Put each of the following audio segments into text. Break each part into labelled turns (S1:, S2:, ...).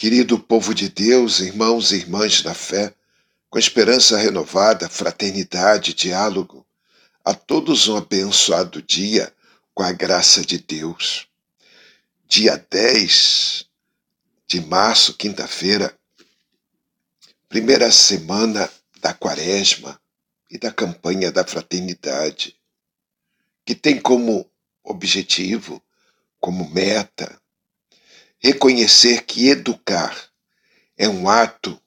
S1: Querido povo de Deus, irmãos e irmãs na fé, com esperança renovada, fraternidade, diálogo, a todos um abençoado dia com a graça de Deus. Dia 10 de março, quinta-feira, primeira semana da quaresma e da campanha da fraternidade, que tem como objetivo, como meta, reconhecer que educar é um ato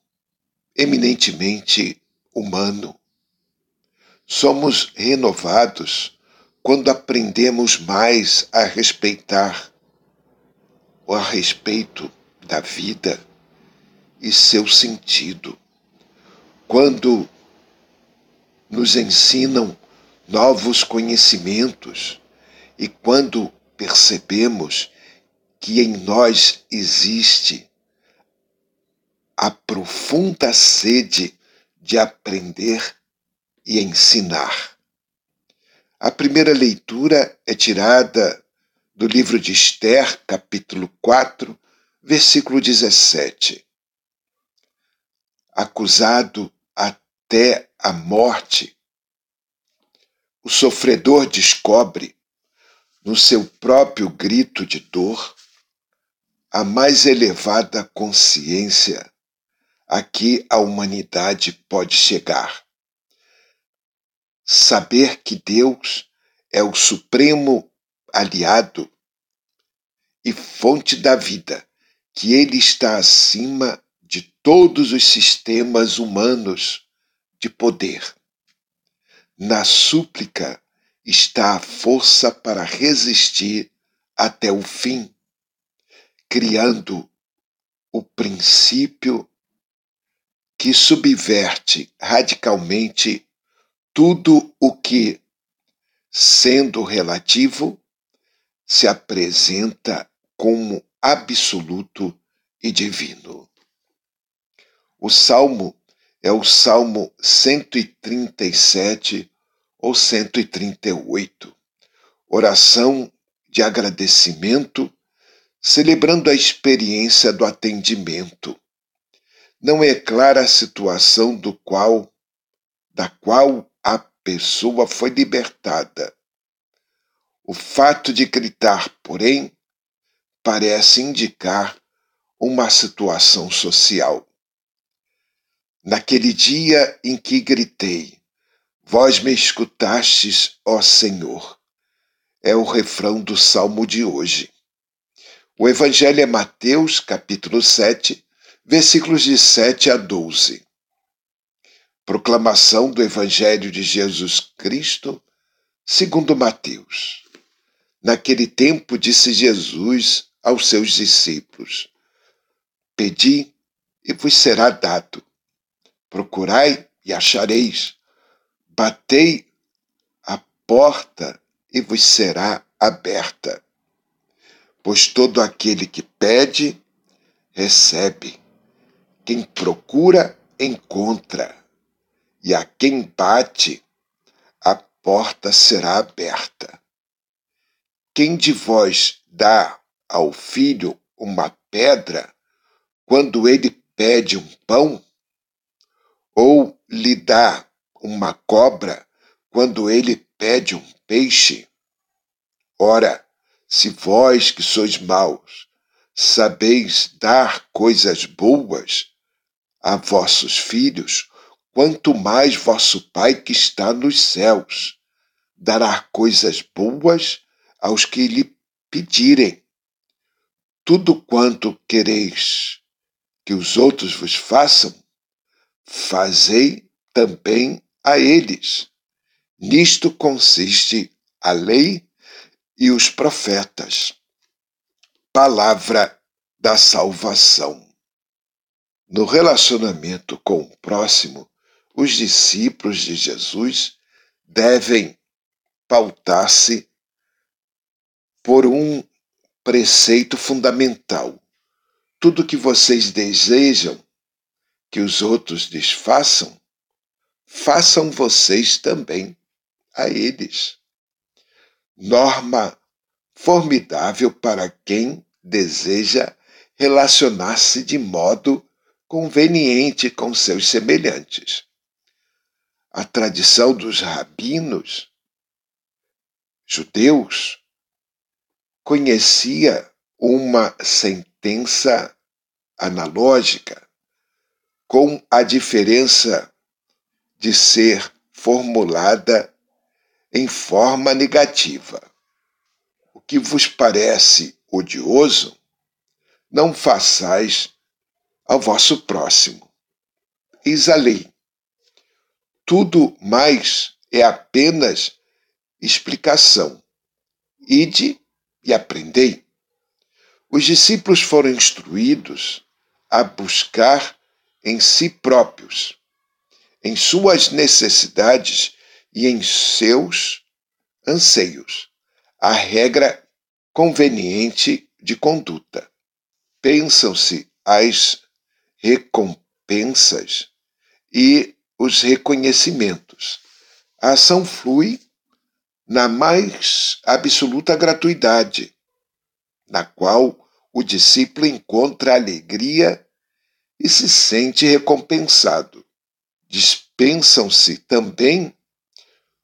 S1: eminentemente humano. Somos renovados quando aprendemos mais a respeitar a respeito da vida e seu sentido. Quando nos ensinam novos conhecimentos e quando percebemos que em nós existe a profunda sede de aprender e ensinar. A primeira leitura é tirada do livro de Esther, capítulo 4, versículo 17. Acusado até a morte, o sofredor descobre, no seu próprio grito de dor, a mais elevada consciência a que a humanidade pode chegar. Saber que Deus é o supremo aliado e fonte da vida, que Ele está acima de todos os sistemas humanos de poder. Na súplica está a força para resistir até o fim, criando o princípio que subverte radicalmente tudo o que, sendo relativo, se apresenta como absoluto e divino. O Salmo é o Salmo 137 ou 138. Oração de agradecimento, celebrando a experiência do atendimento. Não é clara a situação do qual da qual a pessoa foi libertada. O fato de gritar, porém, parece indicar uma situação social. Naquele dia em que gritei, vós me escutastes, ó Senhor. É o refrão do salmo de hoje. O evangelho é Mateus, capítulo 7, versículos de 7 a 12. Proclamação do evangelho de Jesus Cristo, segundo Mateus. Naquele tempo disse Jesus aos seus discípulos: Pedi e vos será dado Procurai e achareis. Batei a porta e vos será aberta. Pois todo aquele que pede, recebe. Quem procura, encontra. E a quem bate, a porta será aberta. Quem de vós dá ao filho uma pedra quando ele pede um pão? ou lhe dá uma cobra quando ele pede um peixe? Ora, se vós que sois maus sabeis dar coisas boas a vossos filhos, quanto mais vosso Pai que está nos céus dará coisas boas aos que lhe pedirem. Tudo quanto quereis que os outros vos façam, fazei também a eles. Nisto consiste a lei e os profetas. Palavra da salvação. No relacionamento com o próximo, os discípulos de Jesus devem pautar-se por um preceito fundamental. Tudo que vocês desejam que os outros lhes façam, façam vocês também a eles. Norma formidável para quem deseja relacionar-se de modo conveniente com seus semelhantes. A tradição dos rabinos judeus conhecia uma sentença analógica com a diferença de ser formulada em forma negativa. O que vos parece odioso, não façais ao vosso próximo. Eis a lei. Tudo mais é apenas explicação. Ide e aprendei. Os discípulos foram instruídos a buscar em si próprios, em suas necessidades e em seus anseios, a regra conveniente de conduta. Pensam-se as recompensas e os reconhecimentos. A ação flui na mais absoluta gratuidade, na qual o discípulo encontra alegria e se sente recompensado. Dispensam-se também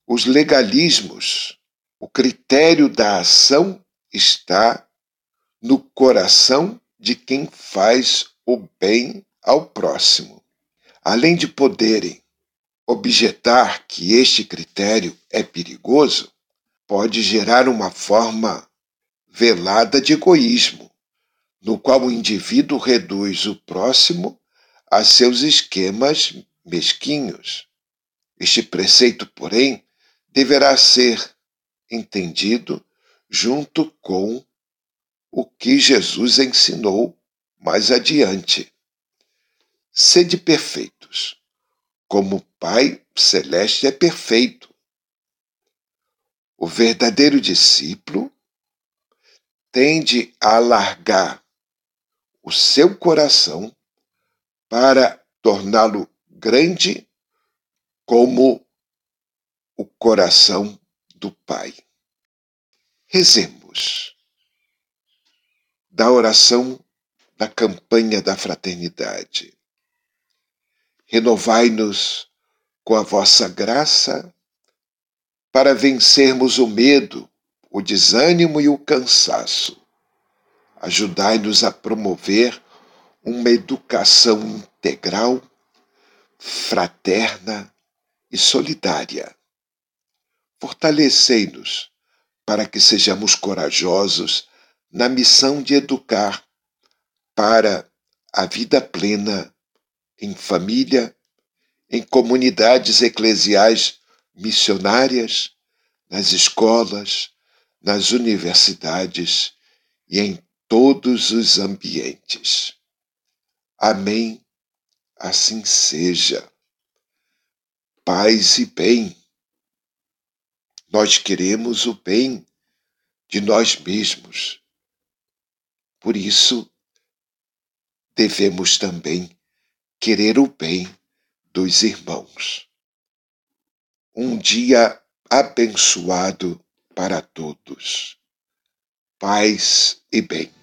S1: os legalismos. O critério da ação está no coração de quem faz o bem ao próximo. Além de poderem objetar que este critério é perigoso, pode gerar uma forma velada de egoísmo, no qual o indivíduo reduz o próximo a seus esquemas mesquinhos. Este preceito, porém, deverá ser entendido junto com o que Jesus ensinou mais adiante. Sede perfeitos, como o Pai Celeste é perfeito. O verdadeiro discípulo tende a alargar o seu coração para torná-lo grande como o coração do Pai. Rezemos da oração da campanha da fraternidade. Renovai-nos com a vossa graça para vencermos o medo, o desânimo e o cansaço. Ajudai-nos a promover uma educação integral, fraterna e solidária. Fortalecei-nos para que sejamos corajosos na missão de educar para a vida plena em família, em comunidades eclesiais missionárias, nas escolas, nas universidades e em todos os ambientes. Amém. Assim seja. Paz e bem. Nós queremos o bem de nós mesmos. Por isso, devemos também querer o bem dos irmãos. Um dia abençoado para todos. Paz e bem.